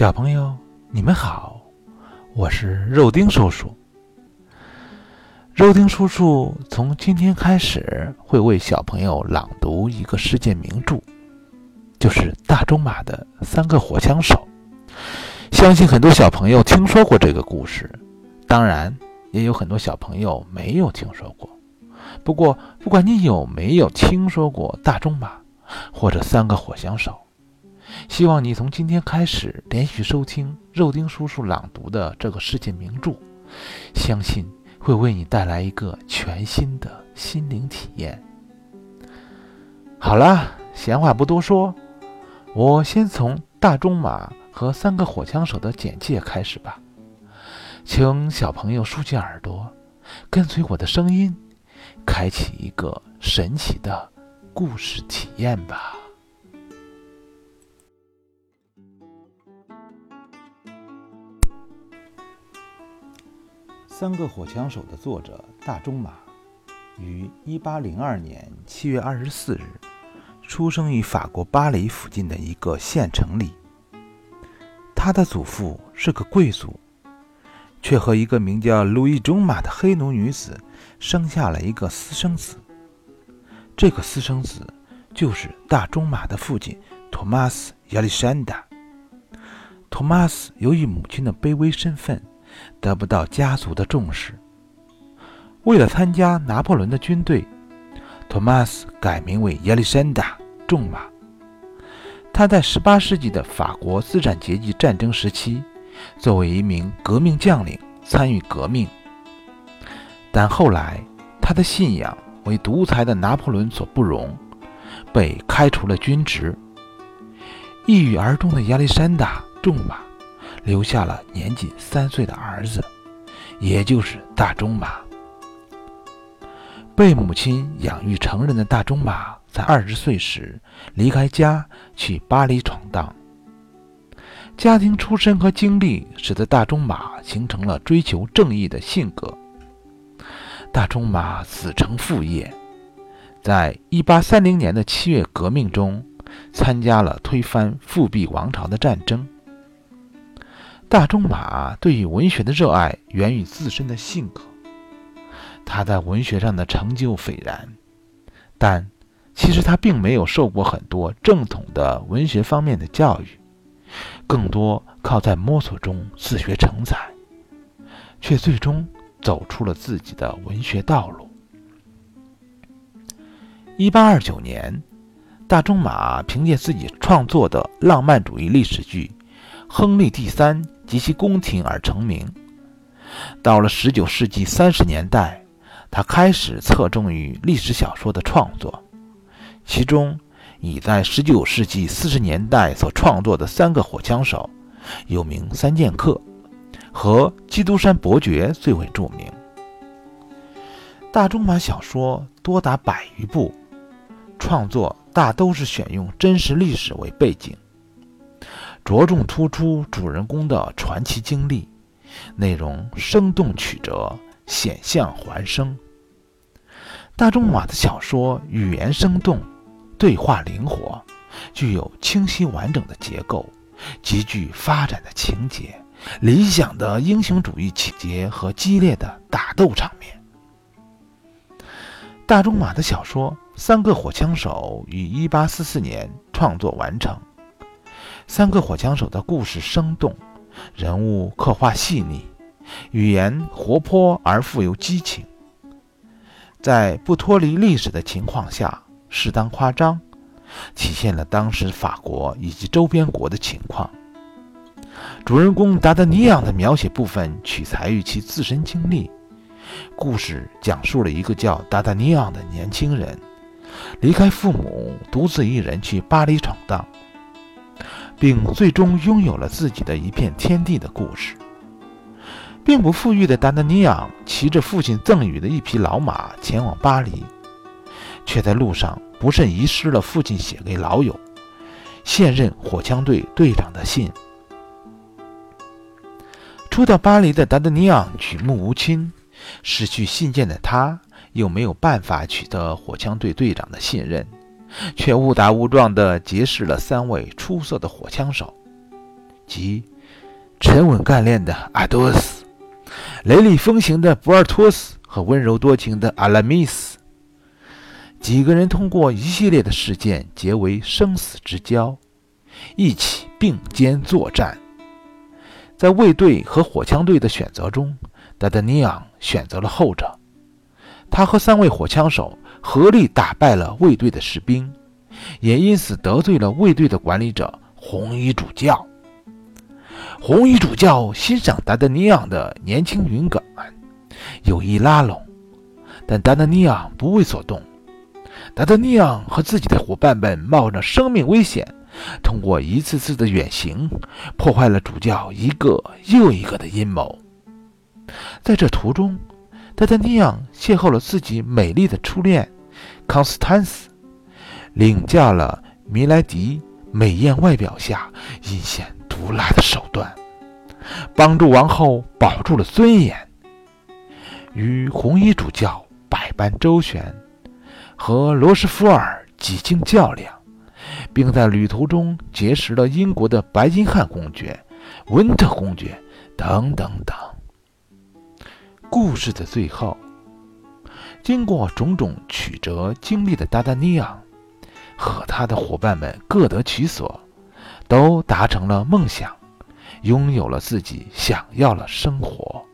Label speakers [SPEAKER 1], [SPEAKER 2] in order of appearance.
[SPEAKER 1] 小朋友，你们好，我是肉丁叔叔。肉丁叔叔从今天开始会为小朋友朗读一个世界名著，就是大仲马的《三个火枪手》。相信很多小朋友听说过这个故事，当然也有很多小朋友没有听说过。不过，不管你有没有听说过大仲马或者三个火枪手，希望你从今天开始连续收听肉丁叔叔朗读的这个世界名著，相信会为你带来一个全新的心灵体验。好了，闲话不多说，我先从大仲马和三个火枪手的简介开始吧。请小朋友竖起耳朵，跟随我的声音，开启一个神奇的故事体验吧。《三个火枪手》的作者大仲马，于一八零二年七月二十四日出生于法国巴黎附近的一个县城里。他的祖父是个贵族，却和一个名叫路易中马的黑奴女子生下了一个私生子。这个私生子就是大仲马的父亲托马斯·亚历山大。托马斯由于母亲的卑微身份。得不到家族的重视。为了参加拿破仑的军队，托马斯改名为亚历山大·仲马。他在18世纪的法国资产阶级战争时期，作为一名革命将领参与革命，但后来他的信仰为独裁的拿破仑所不容，被开除了军职。抑郁而终的亚历山大·仲马。留下了年仅三岁的儿子，也就是大仲马。被母亲养育成人的大仲马，在二十岁时离开家去巴黎闯荡。家庭出身和经历使得大仲马形成了追求正义的性格。大仲马子承父业，在一八三零年的七月革命中，参加了推翻复辟王朝的战争。大仲马对于文学的热爱源于自身的性格，他在文学上的成就斐然，但其实他并没有受过很多正统的文学方面的教育，更多靠在摸索中自学成才，却最终走出了自己的文学道路。一八二九年，大仲马凭借自己创作的浪漫主义历史剧《亨利第三》。及其宫廷而成名。到了十九世纪三十年代，他开始侧重于历史小说的创作，其中以在十九世纪四十年代所创作的《三个火枪手》《有名三剑客》和《基督山伯爵》最为著名。大仲马小说多达百余部，创作大都是选用真实历史为背景。着重突出主人公的传奇经历，内容生动曲折，险象环生。大仲马的小说语言生动，对话灵活，具有清晰完整的结构，极具发展的情节，理想的英雄主义情节和激烈的打斗场面。大仲马的小说《三个火枪手》于1844年创作完成。三个火枪手的故事生动，人物刻画细腻，语言活泼而富有激情，在不脱离历史的情况下，适当夸张，体现了当时法国以及周边国的情况。主人公达达尼昂的描写部分取材于其自身经历，故事讲述了一个叫达达尼昂的年轻人，离开父母，独自一人去巴黎闯荡。并最终拥有了自己的一片天地的故事。并不富裕的达达尼昂骑着父亲赠予的一匹老马前往巴黎，却在路上不慎遗失了父亲写给老友、现任火枪队队长的信。初到巴黎的达达尼昂举目无亲，失去信件的他又没有办法取得火枪队队长的信任。却误打误撞地结识了三位出色的火枪手，即沉稳干练的阿多斯，雷厉风行的博尔托斯和温柔多情的阿拉米斯。几个人通过一系列的事件结为生死之交，一起并肩作战。在卫队和火枪队的选择中，达达尼昂选择了后者。他和三位火枪手合力打败了卫队的士兵，也因此得罪了卫队的管理者红衣主教。红衣主教欣赏达达尼昂的年轻勇敢，有意拉拢，但达达尼昂不为所动。达达尼昂和自己的伙伴们冒着生命危险，通过一次次的远行，破坏了主教一个又一个的阴谋。在这途中，达达尼昂邂逅了自己美丽的初恋康斯坦斯，领教了米莱迪美艳外表下阴险毒辣的手段，帮助王后保住了尊严，与红衣主教百般周旋，和罗斯福尔几经较量，并在旅途中结识了英国的白金汉公爵、温特公爵等等等。故事的最后，经过种种曲折经历的达达尼昂和他的伙伴们各得其所，都达成了梦想，拥有了自己想要的生活。